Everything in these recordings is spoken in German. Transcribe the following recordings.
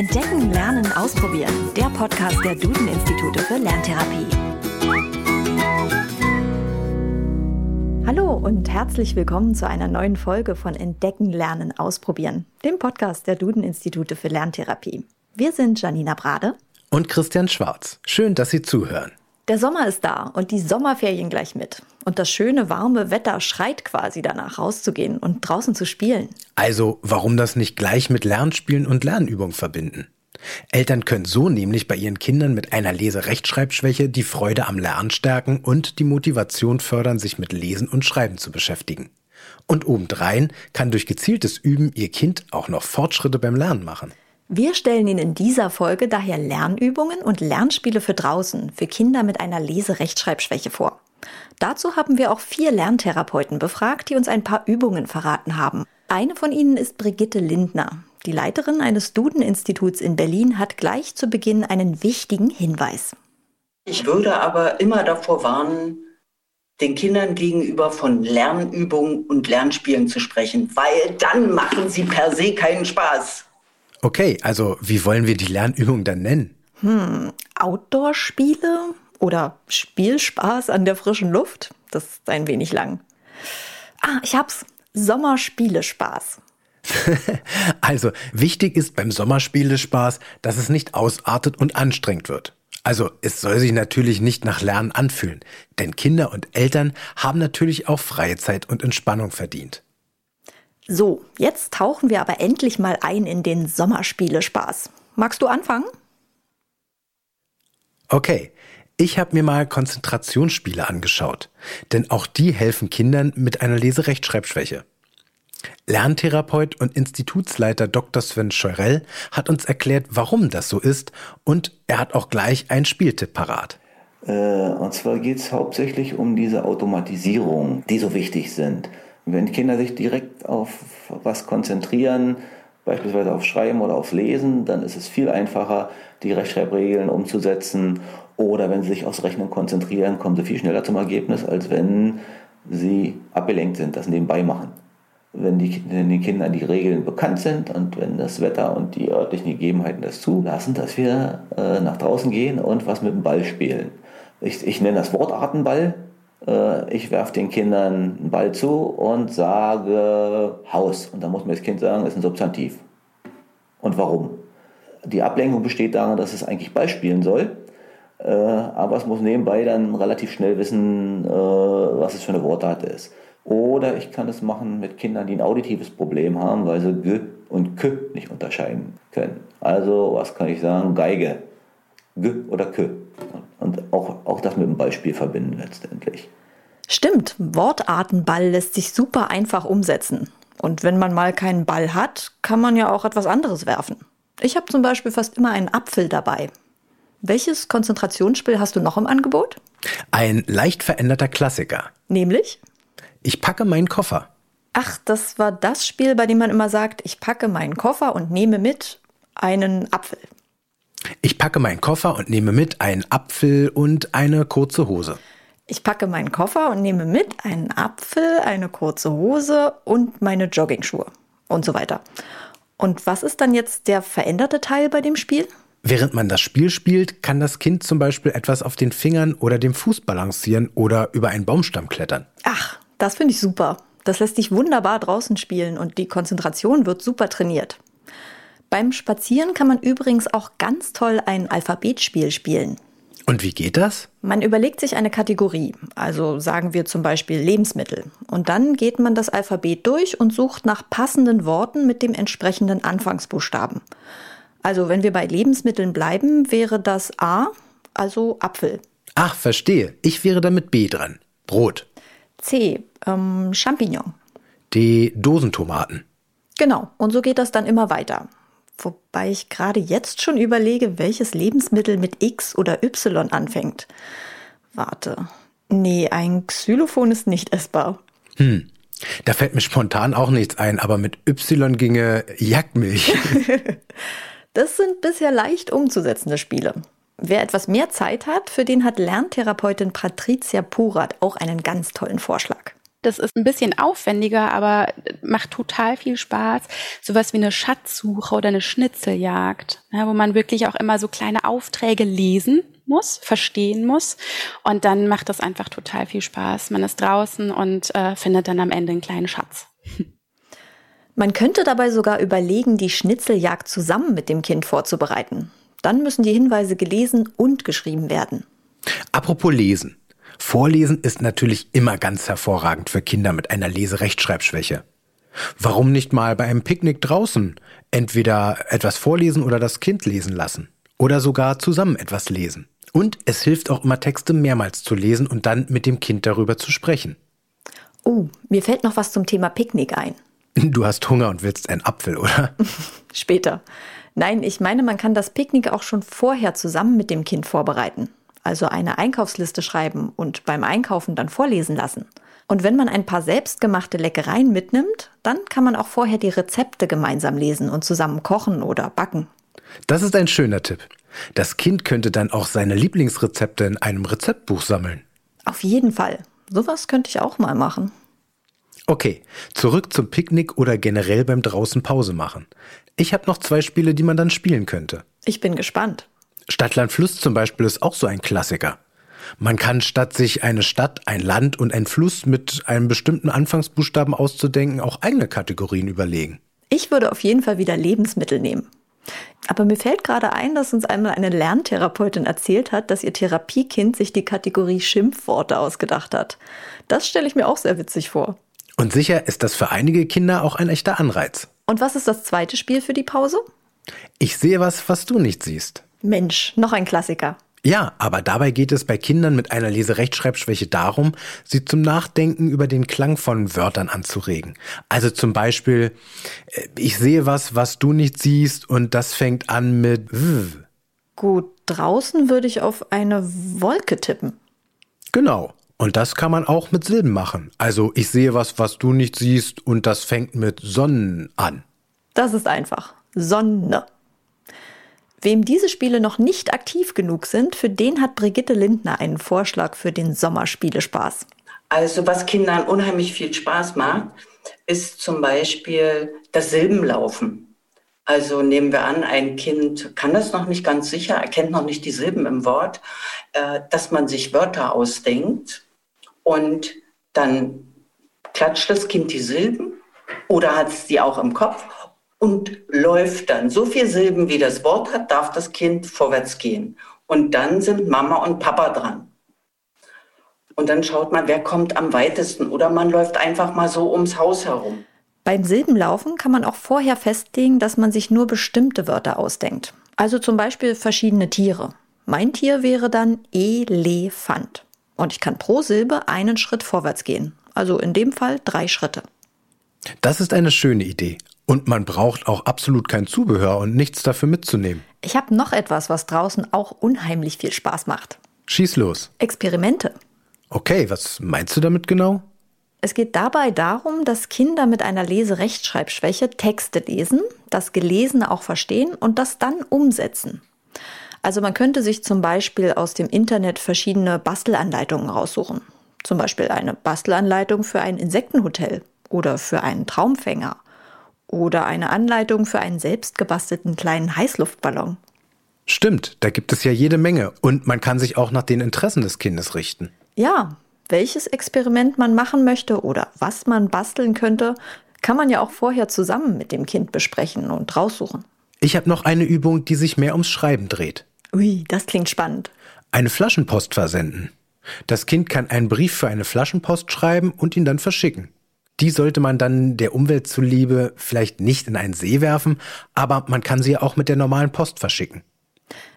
Entdecken, Lernen, Ausprobieren. Der Podcast der Duden-Institute für Lerntherapie. Hallo und herzlich willkommen zu einer neuen Folge von Entdecken, Lernen, Ausprobieren, dem Podcast der Duden-Institute für Lerntherapie. Wir sind Janina Brade und Christian Schwarz. Schön, dass Sie zuhören. Der Sommer ist da und die Sommerferien gleich mit. Und das schöne warme Wetter schreit quasi danach, rauszugehen und draußen zu spielen. Also, warum das nicht gleich mit Lernspielen und Lernübungen verbinden? Eltern können so nämlich bei ihren Kindern mit einer Leserechtschreibschwäche die Freude am Lernen stärken und die Motivation fördern, sich mit Lesen und Schreiben zu beschäftigen. Und obendrein kann durch gezieltes Üben ihr Kind auch noch Fortschritte beim Lernen machen. Wir stellen Ihnen in dieser Folge daher Lernübungen und Lernspiele für draußen für Kinder mit einer Leserechtschreibschwäche vor. Dazu haben wir auch vier Lerntherapeuten befragt, die uns ein paar Übungen verraten haben. Eine von ihnen ist Brigitte Lindner. Die Leiterin eines Duden-Instituts in Berlin hat gleich zu Beginn einen wichtigen Hinweis. Ich würde aber immer davor warnen, den Kindern gegenüber von Lernübungen und Lernspielen zu sprechen, weil dann machen sie per se keinen Spaß. Okay, also wie wollen wir die Lernübung dann nennen? Hm, Outdoor-Spiele oder Spielspaß an der frischen Luft? Das ist ein wenig lang. Ah, ich hab's. Sommerspielespaß. also wichtig ist beim Sommerspielespaß, dass es nicht ausartet und anstrengend wird. Also es soll sich natürlich nicht nach Lernen anfühlen, denn Kinder und Eltern haben natürlich auch freie Zeit und Entspannung verdient. So, jetzt tauchen wir aber endlich mal ein in den Sommerspielespaß. Magst du anfangen? Okay, ich habe mir mal Konzentrationsspiele angeschaut, denn auch die helfen Kindern mit einer Leserechtschreibschwäche. Lerntherapeut und Institutsleiter Dr. Sven Scheurell hat uns erklärt, warum das so ist und er hat auch gleich einen Spieltipp parat. Äh, und zwar geht es hauptsächlich um diese Automatisierung, die so wichtig sind. Wenn Kinder sich direkt auf was konzentrieren, beispielsweise auf Schreiben oder auf Lesen, dann ist es viel einfacher, die Rechtschreibregeln umzusetzen. Oder wenn sie sich aufs Rechnen konzentrieren, kommen sie viel schneller zum Ergebnis, als wenn sie abgelenkt sind, das nebenbei machen. Wenn, die, wenn den Kindern die Regeln bekannt sind und wenn das Wetter und die örtlichen Gegebenheiten das zulassen, dass wir äh, nach draußen gehen und was mit dem Ball spielen. Ich, ich nenne das Wortartenball, ich werfe den Kindern einen Ball zu und sage Haus. Und dann muss mir das Kind sagen, ist ein Substantiv. Und warum? Die Ablenkung besteht darin, dass es eigentlich Ball spielen soll. Äh, aber es muss nebenbei dann relativ schnell wissen, äh, was es für eine Wortart ist. Oder ich kann es machen mit Kindern, die ein auditives Problem haben, weil sie G und K nicht unterscheiden können. Also, was kann ich sagen? Geige. G oder K. Und auch, auch das mit dem Beispiel verbinden letztendlich. Stimmt, Wortartenball lässt sich super einfach umsetzen. Und wenn man mal keinen Ball hat, kann man ja auch etwas anderes werfen. Ich habe zum Beispiel fast immer einen Apfel dabei. Welches Konzentrationsspiel hast du noch im Angebot? Ein leicht veränderter Klassiker. Nämlich? Ich packe meinen Koffer. Ach, das war das Spiel, bei dem man immer sagt, ich packe meinen Koffer und nehme mit einen Apfel. Ich packe meinen Koffer und nehme mit einen Apfel und eine kurze Hose. Ich packe meinen Koffer und nehme mit einen Apfel, eine kurze Hose und meine Joggingschuhe und so weiter. Und was ist dann jetzt der veränderte Teil bei dem Spiel? Während man das Spiel spielt, kann das Kind zum Beispiel etwas auf den Fingern oder dem Fuß balancieren oder über einen Baumstamm klettern. Ach, das finde ich super. Das lässt sich wunderbar draußen spielen und die Konzentration wird super trainiert. Beim Spazieren kann man übrigens auch ganz toll ein Alphabetspiel spielen. Und wie geht das? Man überlegt sich eine Kategorie, also sagen wir zum Beispiel Lebensmittel. Und dann geht man das Alphabet durch und sucht nach passenden Worten mit dem entsprechenden Anfangsbuchstaben. Also wenn wir bei Lebensmitteln bleiben, wäre das A, also Apfel. Ach, verstehe. Ich wäre dann mit B dran. Brot. C, ähm, Champignon. D, Dosentomaten. Genau, und so geht das dann immer weiter. Wobei ich gerade jetzt schon überlege, welches Lebensmittel mit X oder Y anfängt. Warte. Nee, ein Xylophon ist nicht essbar. Hm. Da fällt mir spontan auch nichts ein, aber mit Y ginge Jagdmilch. das sind bisher leicht umzusetzende Spiele. Wer etwas mehr Zeit hat, für den hat Lerntherapeutin Patricia Purat auch einen ganz tollen Vorschlag. Das ist ein bisschen aufwendiger, aber macht total viel Spaß. Sowas wie eine Schatzsuche oder eine Schnitzeljagd, ja, wo man wirklich auch immer so kleine Aufträge lesen muss, verstehen muss. Und dann macht das einfach total viel Spaß. Man ist draußen und äh, findet dann am Ende einen kleinen Schatz. Man könnte dabei sogar überlegen, die Schnitzeljagd zusammen mit dem Kind vorzubereiten. Dann müssen die Hinweise gelesen und geschrieben werden. Apropos Lesen. Vorlesen ist natürlich immer ganz hervorragend für Kinder mit einer Leserechtschreibschwäche. Warum nicht mal bei einem Picknick draußen entweder etwas vorlesen oder das Kind lesen lassen? Oder sogar zusammen etwas lesen. Und es hilft auch immer Texte mehrmals zu lesen und dann mit dem Kind darüber zu sprechen. Oh, mir fällt noch was zum Thema Picknick ein. Du hast Hunger und willst einen Apfel, oder? Später. Nein, ich meine, man kann das Picknick auch schon vorher zusammen mit dem Kind vorbereiten also eine Einkaufsliste schreiben und beim Einkaufen dann vorlesen lassen. Und wenn man ein paar selbstgemachte Leckereien mitnimmt, dann kann man auch vorher die Rezepte gemeinsam lesen und zusammen kochen oder backen. Das ist ein schöner Tipp. Das Kind könnte dann auch seine Lieblingsrezepte in einem Rezeptbuch sammeln. Auf jeden Fall. Sowas könnte ich auch mal machen. Okay, zurück zum Picknick oder generell beim draußen Pause machen. Ich habe noch zwei Spiele, die man dann spielen könnte. Ich bin gespannt. Stadtland Fluss zum Beispiel ist auch so ein Klassiker. Man kann statt sich eine Stadt, ein Land und ein Fluss mit einem bestimmten Anfangsbuchstaben auszudenken, auch eigene Kategorien überlegen. Ich würde auf jeden Fall wieder Lebensmittel nehmen. Aber mir fällt gerade ein, dass uns einmal eine Lerntherapeutin erzählt hat, dass ihr Therapiekind sich die Kategorie Schimpfworte ausgedacht hat. Das stelle ich mir auch sehr witzig vor. Und sicher ist das für einige Kinder auch ein echter Anreiz. Und was ist das zweite Spiel für die Pause? Ich sehe was, was du nicht siehst. Mensch, noch ein Klassiker. Ja, aber dabei geht es bei Kindern mit einer Leserechtschreibschwäche darum, sie zum Nachdenken über den Klang von Wörtern anzuregen. Also zum Beispiel, äh, ich sehe was, was du nicht siehst und das fängt an mit w. Gut, draußen würde ich auf eine Wolke tippen. Genau. Und das kann man auch mit Silben machen. Also ich sehe was, was du nicht siehst und das fängt mit Sonnen an. Das ist einfach. Sonne. Wem diese Spiele noch nicht aktiv genug sind, für den hat Brigitte Lindner einen Vorschlag für den Sommerspielespaß. Also was Kindern unheimlich viel Spaß macht, ist zum Beispiel das Silbenlaufen. Also nehmen wir an, ein Kind kann das noch nicht ganz sicher, erkennt noch nicht die Silben im Wort, äh, dass man sich Wörter ausdenkt und dann klatscht das Kind die Silben oder hat es die auch im Kopf und läuft dann. So viele Silben, wie das Wort hat, darf das Kind vorwärts gehen. Und dann sind Mama und Papa dran. Und dann schaut man, wer kommt am weitesten. Oder man läuft einfach mal so ums Haus herum. Beim Silbenlaufen kann man auch vorher festlegen, dass man sich nur bestimmte Wörter ausdenkt. Also zum Beispiel verschiedene Tiere. Mein Tier wäre dann Elefant. Und ich kann pro Silbe einen Schritt vorwärts gehen. Also in dem Fall drei Schritte. Das ist eine schöne Idee. Und man braucht auch absolut kein Zubehör und nichts dafür mitzunehmen. Ich habe noch etwas, was draußen auch unheimlich viel Spaß macht. Schieß los. Experimente. Okay, was meinst du damit genau? Es geht dabei darum, dass Kinder mit einer Leserechtschreibschwäche Texte lesen, das Gelesene auch verstehen und das dann umsetzen. Also man könnte sich zum Beispiel aus dem Internet verschiedene Bastelanleitungen raussuchen. Zum Beispiel eine Bastelanleitung für ein Insektenhotel oder für einen Traumfänger oder eine Anleitung für einen selbstgebastelten kleinen Heißluftballon. Stimmt, da gibt es ja jede Menge und man kann sich auch nach den Interessen des Kindes richten. Ja, welches Experiment man machen möchte oder was man basteln könnte, kann man ja auch vorher zusammen mit dem Kind besprechen und raussuchen. Ich habe noch eine Übung, die sich mehr ums Schreiben dreht. Ui, das klingt spannend. Eine Flaschenpost versenden. Das Kind kann einen Brief für eine Flaschenpost schreiben und ihn dann verschicken. Die sollte man dann der Umwelt zuliebe vielleicht nicht in einen See werfen, aber man kann sie auch mit der normalen Post verschicken.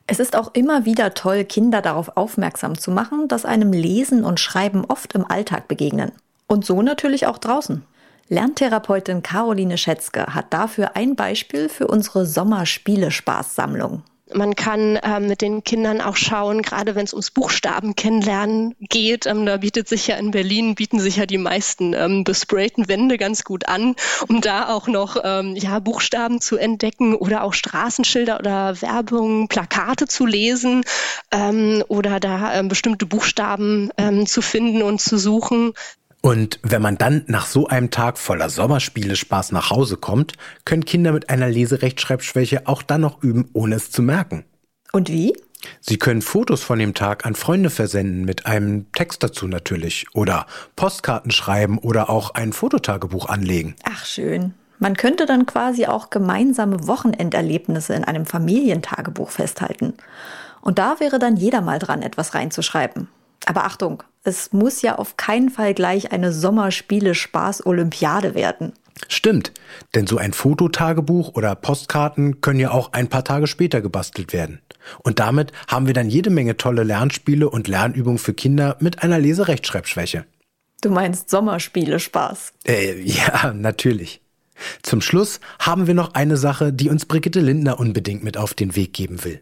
Es ist auch immer wieder toll, Kinder darauf aufmerksam zu machen, dass einem Lesen und Schreiben oft im Alltag begegnen. Und so natürlich auch draußen. Lerntherapeutin Caroline Schätzke hat dafür ein Beispiel für unsere Sommerspielespaßsammlung. Man kann ähm, mit den Kindern auch schauen, gerade wenn es ums Buchstaben kennenlernen geht. Ähm, da bietet sich ja in Berlin, bieten sich ja die meisten ähm, besprayten Wände ganz gut an, um da auch noch ähm, ja, Buchstaben zu entdecken oder auch Straßenschilder oder Werbung, Plakate zu lesen ähm, oder da ähm, bestimmte Buchstaben zu finden und zu suchen. Und wenn man dann nach so einem Tag voller Sommerspiele-Spaß nach Hause kommt, können Kinder mit einer Leserechtschreibschwäche auch dann noch üben, ohne es zu merken. Und wie? Sie können Fotos von dem Tag an Freunde versenden, mit einem Text dazu natürlich, oder Postkarten schreiben oder auch ein Fototagebuch anlegen. Ach schön. Man könnte dann quasi auch gemeinsame Wochenenderlebnisse in einem Familientagebuch festhalten. Und da wäre dann jeder mal dran, etwas reinzuschreiben. Aber Achtung, es muss ja auf keinen Fall gleich eine Sommerspiele-Spaß-Olympiade werden. Stimmt, denn so ein Fototagebuch oder Postkarten können ja auch ein paar Tage später gebastelt werden. Und damit haben wir dann jede Menge tolle Lernspiele und Lernübungen für Kinder mit einer Leserechtschreibschwäche. Du meinst Sommerspiele Spaß? Äh, ja, natürlich. Zum Schluss haben wir noch eine Sache, die uns Brigitte Lindner unbedingt mit auf den Weg geben will.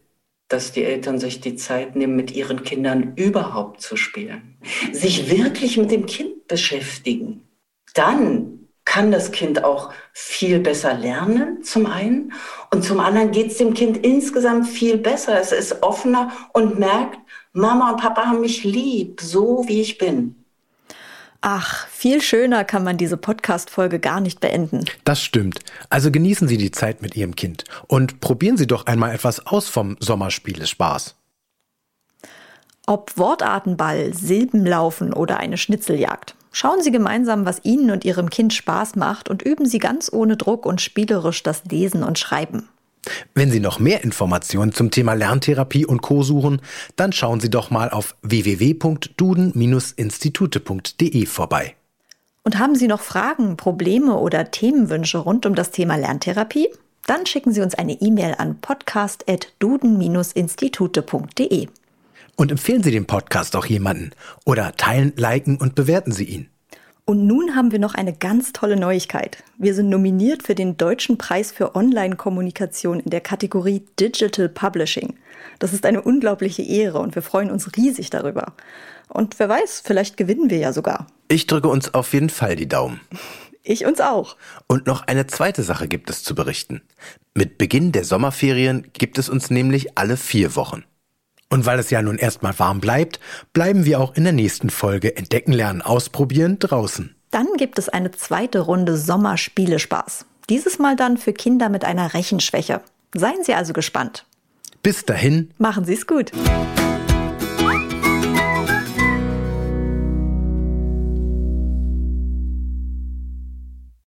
Dass die Eltern sich die Zeit nehmen, mit ihren Kindern überhaupt zu spielen. Sich wirklich mit dem Kind beschäftigen. Dann kann das Kind auch viel besser lernen, zum einen. Und zum anderen geht es dem Kind insgesamt viel besser. Es ist offener und merkt, Mama und Papa haben mich lieb, so wie ich bin. Ach, viel schöner kann man diese Podcast-Folge gar nicht beenden. Das stimmt. Also genießen Sie die Zeit mit Ihrem Kind und probieren Sie doch einmal etwas aus vom Sommerspiele Spaß. Ob Wortartenball, Silbenlaufen oder eine Schnitzeljagd. Schauen Sie gemeinsam, was Ihnen und Ihrem Kind Spaß macht und üben Sie ganz ohne Druck und spielerisch das Lesen und Schreiben. Wenn Sie noch mehr Informationen zum Thema Lerntherapie und Co. suchen, dann schauen Sie doch mal auf www.duden-institute.de vorbei. Und haben Sie noch Fragen, Probleme oder Themenwünsche rund um das Thema Lerntherapie? Dann schicken Sie uns eine E-Mail an podcast.duden-institute.de. Und empfehlen Sie den Podcast auch jemanden oder teilen, liken und bewerten Sie ihn. Und nun haben wir noch eine ganz tolle Neuigkeit. Wir sind nominiert für den Deutschen Preis für Online-Kommunikation in der Kategorie Digital Publishing. Das ist eine unglaubliche Ehre und wir freuen uns riesig darüber. Und wer weiß, vielleicht gewinnen wir ja sogar. Ich drücke uns auf jeden Fall die Daumen. Ich uns auch. Und noch eine zweite Sache gibt es zu berichten. Mit Beginn der Sommerferien gibt es uns nämlich alle vier Wochen. Und weil es ja nun erstmal warm bleibt, bleiben wir auch in der nächsten Folge Entdecken, Lernen, Ausprobieren draußen. Dann gibt es eine zweite Runde Sommerspielespaß. Dieses Mal dann für Kinder mit einer Rechenschwäche. Seien Sie also gespannt. Bis dahin. Machen Sie es gut.